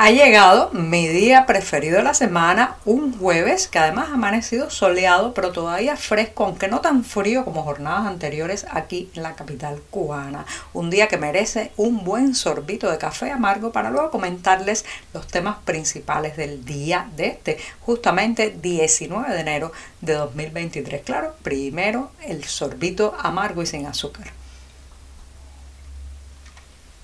Ha llegado mi día preferido de la semana, un jueves que además ha amanecido soleado, pero todavía fresco, aunque no tan frío como jornadas anteriores aquí en la capital cubana. Un día que merece un buen sorbito de café amargo para luego comentarles los temas principales del día de este, justamente 19 de enero de 2023. Claro, primero el sorbito amargo y sin azúcar.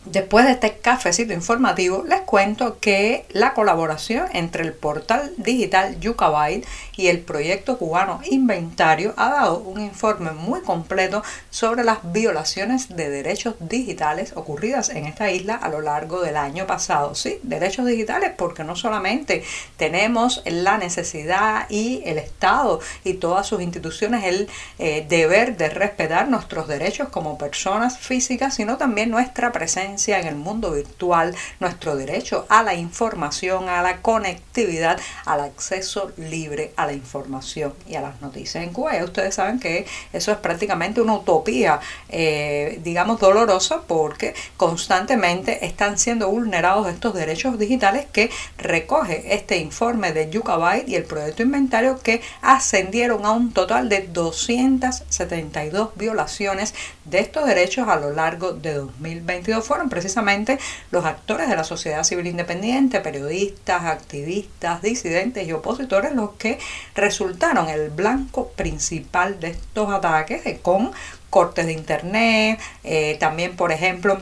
Después de este cafecito informativo, les cuento que la colaboración entre el portal digital Yucabyte y el proyecto cubano Inventario ha dado un informe muy completo sobre las violaciones de derechos digitales ocurridas en esta isla a lo largo del año pasado. Sí, derechos digitales porque no solamente tenemos la necesidad y el Estado y todas sus instituciones el eh, deber de respetar nuestros derechos como personas físicas, sino también nuestra presencia en el mundo virtual, nuestro derecho a la información, a la conectividad, al acceso libre a la información y a las noticias. En Cuba ustedes saben que eso es prácticamente una utopía, eh, digamos, dolorosa porque constantemente están siendo vulnerados estos derechos digitales que recoge este informe de Yucabyte y el proyecto inventario que ascendieron a un total de 272 violaciones de estos derechos a lo largo de 2022. Fueron precisamente los actores de la sociedad civil independiente, periodistas, activistas, disidentes y opositores los que resultaron el blanco principal de estos ataques eh, con cortes de internet, eh, también por ejemplo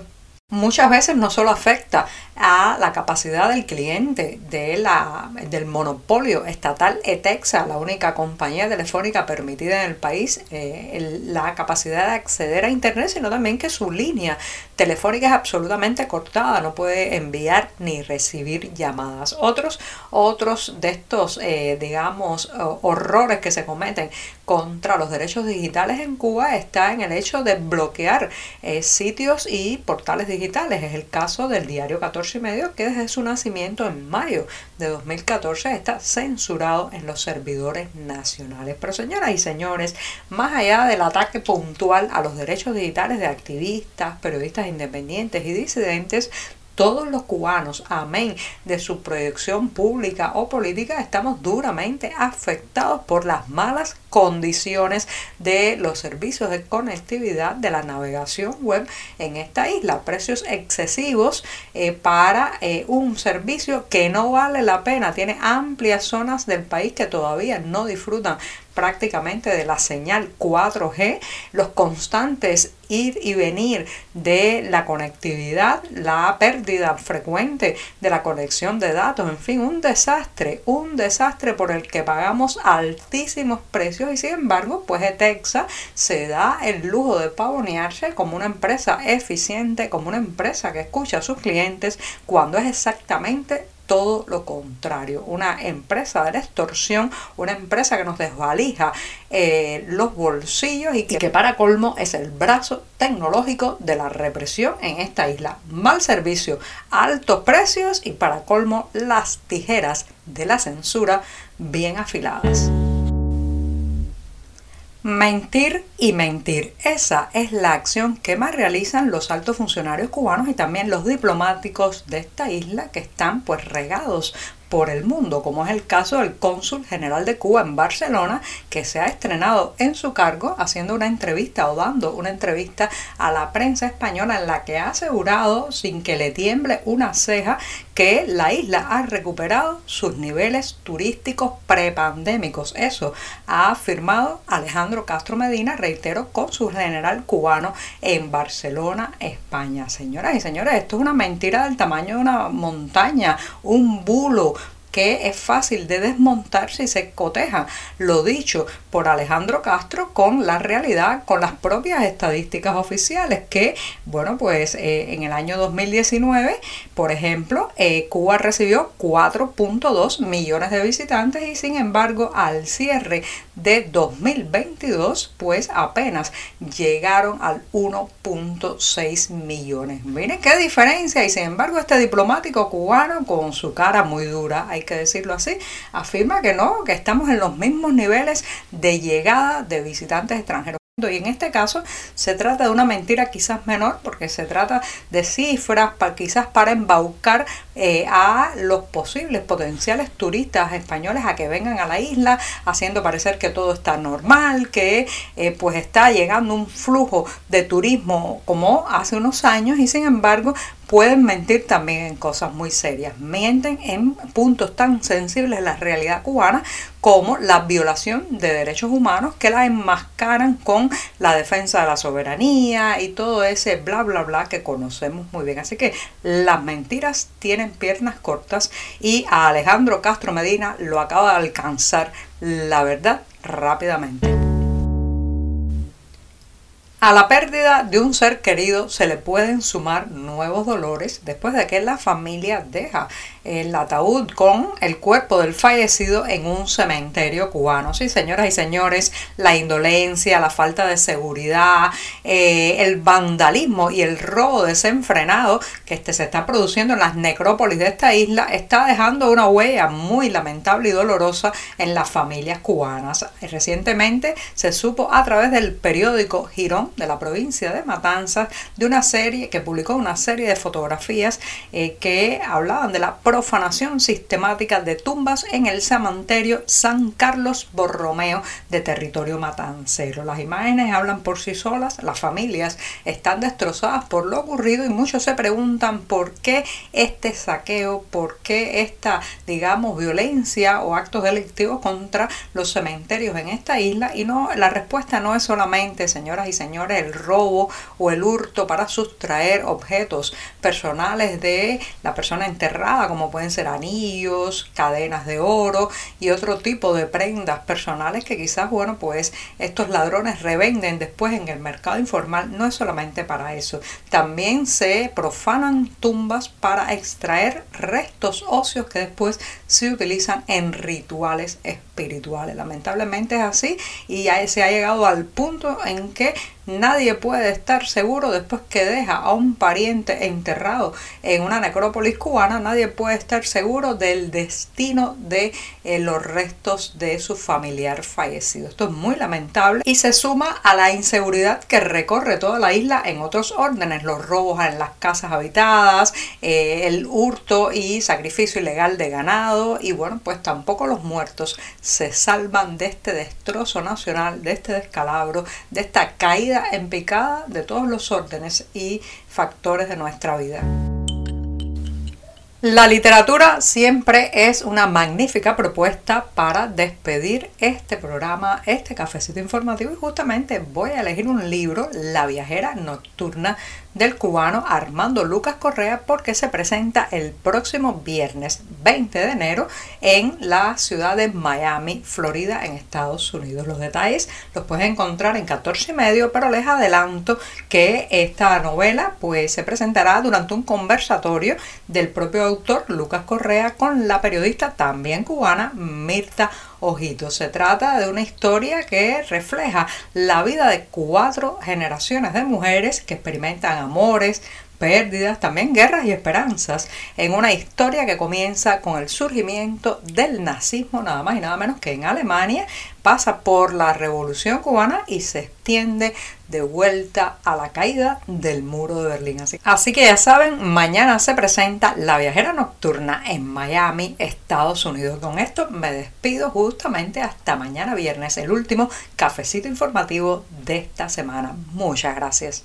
muchas veces no solo afecta a la capacidad del cliente de la, del monopolio estatal ETEXA, la única compañía telefónica permitida en el país, eh, la capacidad de acceder a Internet, sino también que su línea telefónica es absolutamente cortada, no puede enviar ni recibir llamadas. Otros, otros de estos, eh, digamos, horrores que se cometen contra los derechos digitales en Cuba está en el hecho de bloquear eh, sitios y portales digitales. Es el caso del diario 14 y medio que desde su nacimiento en mayo de 2014 está censurado en los servidores nacionales. Pero señoras y señores, más allá del ataque puntual a los derechos digitales de activistas, periodistas independientes y disidentes, todos los cubanos, amén, de su proyección pública o política, estamos duramente afectados por las malas condiciones de los servicios de conectividad de la navegación web en esta isla. Precios excesivos eh, para eh, un servicio que no vale la pena. Tiene amplias zonas del país que todavía no disfrutan prácticamente de la señal 4G, los constantes ir y venir de la conectividad, la pérdida frecuente de la conexión de datos, en fin, un desastre, un desastre por el que pagamos altísimos precios y sin embargo, pues Etexa se da el lujo de pavonearse como una empresa eficiente, como una empresa que escucha a sus clientes cuando es exactamente todo lo contrario, una empresa de la extorsión, una empresa que nos desvalija eh, los bolsillos y que, para colmo es el brazo tecnológico de la represión en esta isla. Mal servicio, altos precios y para colmo las tijeras de la censura bien afiladas. Mentir y mentir. Esa es la acción que más realizan los altos funcionarios cubanos y también los diplomáticos de esta isla que están pues regados por el mundo, como es el caso del cónsul general de Cuba en Barcelona, que se ha estrenado en su cargo haciendo una entrevista o dando una entrevista a la prensa española en la que ha asegurado, sin que le tiemble una ceja, que la isla ha recuperado sus niveles turísticos prepandémicos. Eso ha afirmado Alejandro Castro Medina, reitero, cónsul general cubano en Barcelona, España. Señoras y señores, esto es una mentira del tamaño de una montaña, un bulo, que es fácil de desmontar si se coteja. Lo dicho por Alejandro Castro con la realidad, con las propias estadísticas oficiales, que, bueno, pues eh, en el año 2019, por ejemplo, eh, Cuba recibió 4.2 millones de visitantes y sin embargo al cierre de 2022 pues apenas llegaron al 1.6 millones. Miren qué diferencia y sin embargo este diplomático cubano con su cara muy dura, hay que decirlo así, afirma que no, que estamos en los mismos niveles de llegada de visitantes extranjeros. Y en este caso se trata de una mentira quizás menor porque se trata de cifras quizás para embaucar eh, a los posibles potenciales turistas españoles a que vengan a la isla haciendo parecer que todo está normal, que eh, pues está llegando un flujo de turismo como hace unos años y sin embargo pueden mentir también en cosas muy serias. Mienten en puntos tan sensibles de la realidad cubana como la violación de derechos humanos que la enmascaran con la defensa de la soberanía y todo ese bla bla bla que conocemos muy bien. Así que las mentiras tienen piernas cortas y a Alejandro Castro Medina lo acaba de alcanzar la verdad rápidamente. A la pérdida de un ser querido se le pueden sumar nuevos dolores después de que la familia deja el ataúd con el cuerpo del fallecido en un cementerio cubano. Sí, señoras y señores, la indolencia, la falta de seguridad, eh, el vandalismo y el robo desenfrenado que este se está produciendo en las necrópolis de esta isla está dejando una huella muy lamentable y dolorosa en las familias cubanas. Recientemente se supo a través del periódico Girón de la provincia de Matanzas de una serie que publicó una serie de fotografías eh, que hablaban de la profanación sistemática de tumbas en el cementerio San Carlos Borromeo de territorio matancero. Las imágenes hablan por sí solas, las familias están destrozadas por lo ocurrido y muchos se preguntan por qué este saqueo, por qué esta, digamos, violencia o actos delictivos contra los cementerios en esta isla y no la respuesta no es solamente, señoras y señores, el robo o el hurto para sustraer objetos personales de la persona enterrada como pueden ser anillos, cadenas de oro y otro tipo de prendas personales que quizás, bueno, pues estos ladrones revenden después en el mercado informal. No es solamente para eso. También se profanan tumbas para extraer restos óseos que después se utilizan en rituales espirituales. Lamentablemente es así y se ha llegado al punto en que Nadie puede estar seguro después que deja a un pariente enterrado en una necrópolis cubana, nadie puede estar seguro del destino de eh, los restos de su familiar fallecido. Esto es muy lamentable y se suma a la inseguridad que recorre toda la isla en otros órdenes, los robos en las casas habitadas, eh, el hurto y sacrificio ilegal de ganado. Y bueno, pues tampoco los muertos se salvan de este destrozo nacional, de este descalabro, de esta caída en picada de todos los órdenes y factores de nuestra vida. La literatura siempre es una magnífica propuesta para despedir este programa, este cafecito informativo y justamente voy a elegir un libro, La viajera nocturna del cubano Armando Lucas Correa porque se presenta el próximo viernes 20 de enero en la ciudad de Miami, Florida, en Estados Unidos. Los detalles los puedes encontrar en 14 y medio, pero les adelanto que esta novela pues se presentará durante un conversatorio del propio Lucas Correa con la periodista también cubana Mirta Ojitos. Se trata de una historia que refleja la vida de cuatro generaciones de mujeres que experimentan amores, pérdidas, también guerras y esperanzas, en una historia que comienza con el surgimiento del nazismo, nada más y nada menos que en Alemania, pasa por la revolución cubana y se extiende de vuelta a la caída del muro de Berlín. Así, así que ya saben, mañana se presenta La Viajera Nocturna en Miami, Estados Unidos. Con esto me despido justamente hasta mañana viernes, el último cafecito informativo de esta semana. Muchas gracias.